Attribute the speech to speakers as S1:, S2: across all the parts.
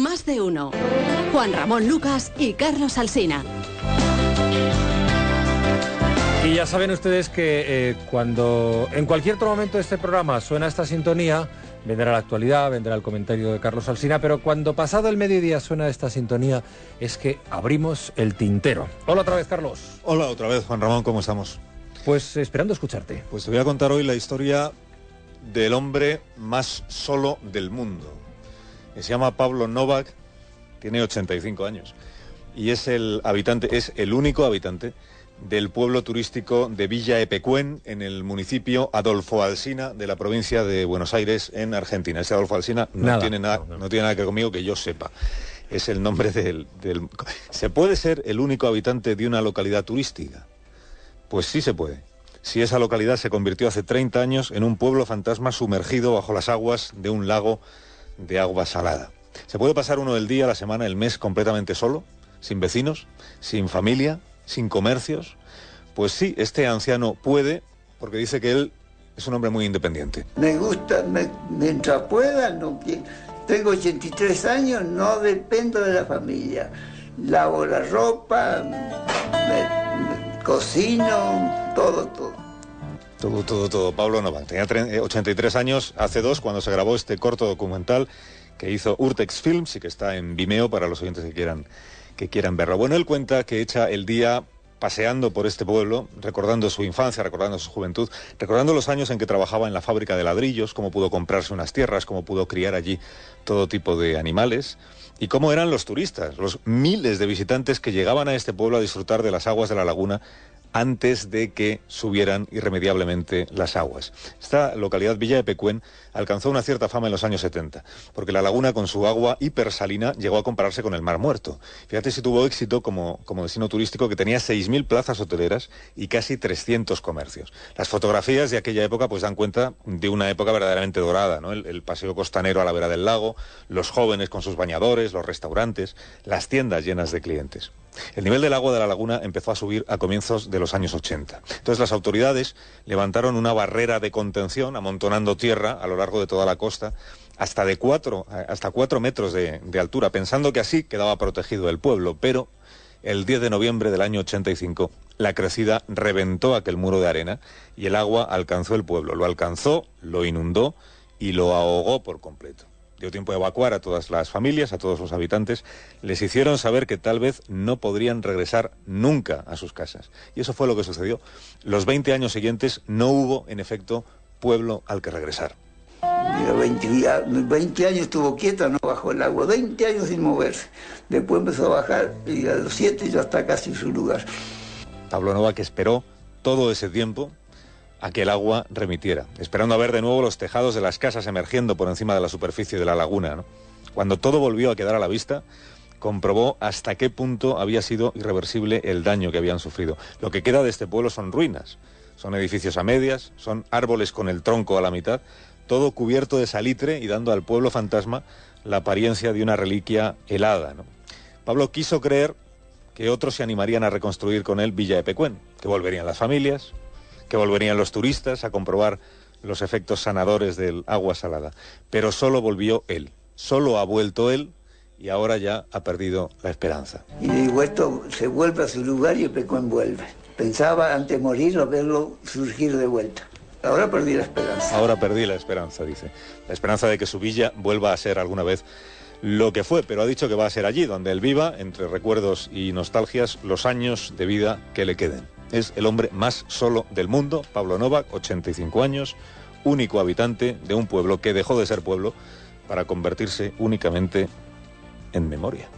S1: Más de uno. Juan Ramón Lucas y Carlos Alsina.
S2: Y ya saben ustedes que eh, cuando en cualquier otro momento de este programa suena esta sintonía, vendrá la actualidad, vendrá el comentario de Carlos Alsina, pero cuando pasado el mediodía suena esta sintonía es que abrimos el tintero. Hola otra vez, Carlos.
S3: Hola otra vez, Juan Ramón, ¿cómo estamos?
S2: Pues esperando escucharte.
S3: Pues te voy a contar hoy la historia del hombre más solo del mundo. Se llama Pablo Novak, tiene 85 años y es el habitante, es el único habitante del pueblo turístico de Villa Epecuén, en el municipio Adolfo Alsina de la provincia de Buenos Aires, en Argentina. Ese Adolfo Alsina no, tiene, nada, no, tiene nada que ver conmigo que yo sepa. Es el nombre del, del... ¿Se puede ser el único habitante de una localidad turística? Pues sí se puede. Si esa localidad se convirtió hace 30 años en un pueblo fantasma sumergido bajo las aguas de un lago de agua salada. ¿Se puede pasar uno el día, la semana, el mes completamente solo? ¿Sin vecinos? ¿Sin familia? sin comercios? Pues sí, este anciano puede, porque dice que él es un hombre muy independiente.
S4: Me gusta, mientras pueda, no, tengo 83 años, no dependo de la familia. Lavo la ropa, cocino, todo, todo.
S3: Todo, todo, todo. Pablo Novak tenía 83 años hace dos cuando se grabó este corto documental que hizo Urtex Films y que está en Vimeo para los oyentes que quieran que quieran verlo. Bueno, él cuenta que echa el día paseando por este pueblo, recordando su infancia, recordando su juventud, recordando los años en que trabajaba en la fábrica de ladrillos, cómo pudo comprarse unas tierras, cómo pudo criar allí todo tipo de animales y cómo eran los turistas, los miles de visitantes que llegaban a este pueblo a disfrutar de las aguas de la laguna antes de que subieran irremediablemente las aguas. Esta localidad Villa de Pecuén alcanzó una cierta fama en los años 70, porque la laguna con su agua hipersalina llegó a compararse con el Mar Muerto. Fíjate si tuvo éxito como, como destino turístico que tenía 6.000 plazas hoteleras y casi 300 comercios. Las fotografías de aquella época pues dan cuenta de una época verdaderamente dorada, ¿no? el, el paseo costanero a la vera del lago, los jóvenes con sus bañadores, los restaurantes, las tiendas llenas de clientes. El nivel del agua de la laguna empezó a subir a comienzos de los años 80. Entonces las autoridades levantaron una barrera de contención amontonando tierra a lo largo de toda la costa hasta de cuatro, hasta cuatro metros de, de altura, pensando que así quedaba protegido el pueblo. Pero el 10 de noviembre del año 85 la crecida reventó aquel muro de arena y el agua alcanzó el pueblo. Lo alcanzó, lo inundó y lo ahogó por completo dio tiempo de evacuar a todas las familias, a todos los habitantes, les hicieron saber que tal vez no podrían regresar nunca a sus casas. Y eso fue lo que sucedió. Los 20 años siguientes no hubo, en efecto, pueblo al que regresar.
S4: 20, 20 años estuvo quieta, no bajó el agua, 20 años sin moverse. Después empezó a bajar y a los 7 ya está casi en su lugar.
S3: Pablo Nova que esperó todo ese tiempo a que el agua remitiera, esperando a ver de nuevo los tejados de las casas emergiendo por encima de la superficie de la laguna. Cuando todo volvió a quedar a la vista, comprobó hasta qué punto había sido irreversible el daño que habían sufrido. Lo que queda de este pueblo son ruinas, son edificios a medias, son árboles con el tronco a la mitad, todo cubierto de salitre y dando al pueblo fantasma la apariencia de una reliquia helada. Pablo quiso creer que otros se animarían a reconstruir con él Villa de Pecuén, que volverían las familias, que volverían los turistas a comprobar los efectos sanadores del agua salada. Pero solo volvió él, solo ha vuelto él y ahora ya ha perdido la esperanza.
S4: Y de vuelto se vuelve a su lugar y Pecuén vuelve. Pensaba antes de morir o verlo surgir de vuelta. Ahora perdí la esperanza.
S3: Ahora perdí la esperanza, dice. La esperanza de que su villa vuelva a ser alguna vez lo que fue, pero ha dicho que va a ser allí, donde él viva, entre recuerdos y nostalgias, los años de vida que le queden. Es el hombre más solo del mundo, Pablo Novak, 85 años, único habitante de un pueblo que dejó de ser pueblo para convertirse únicamente en memoria.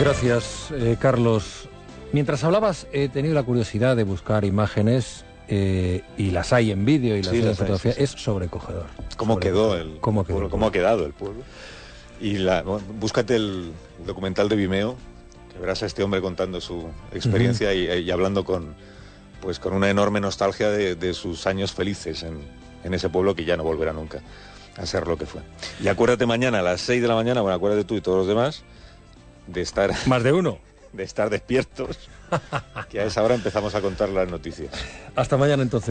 S2: Gracias, eh, Carlos. Mientras hablabas, he tenido la curiosidad de buscar imágenes eh, y las hay en vídeo y las
S3: Sí,
S2: hay en fotografía.
S3: sí, sí.
S2: Es sobrecogedor.
S3: ¿Cómo quedó el
S2: ¿Cómo quedó
S3: pueblo? ¿Cómo ha quedado el pueblo? Y la, bueno, búscate el documental de Vimeo, que verás a este hombre contando su experiencia y, y hablando con, pues, con una enorme nostalgia de, de sus años felices en, en ese pueblo que ya no volverá nunca a ser lo que fue. Y acuérdate mañana a las 6 de la mañana, bueno, acuérdate tú y todos los demás, de estar,
S2: Más de uno.
S3: de estar despiertos, que a esa hora empezamos a contar las noticias.
S2: Hasta mañana entonces.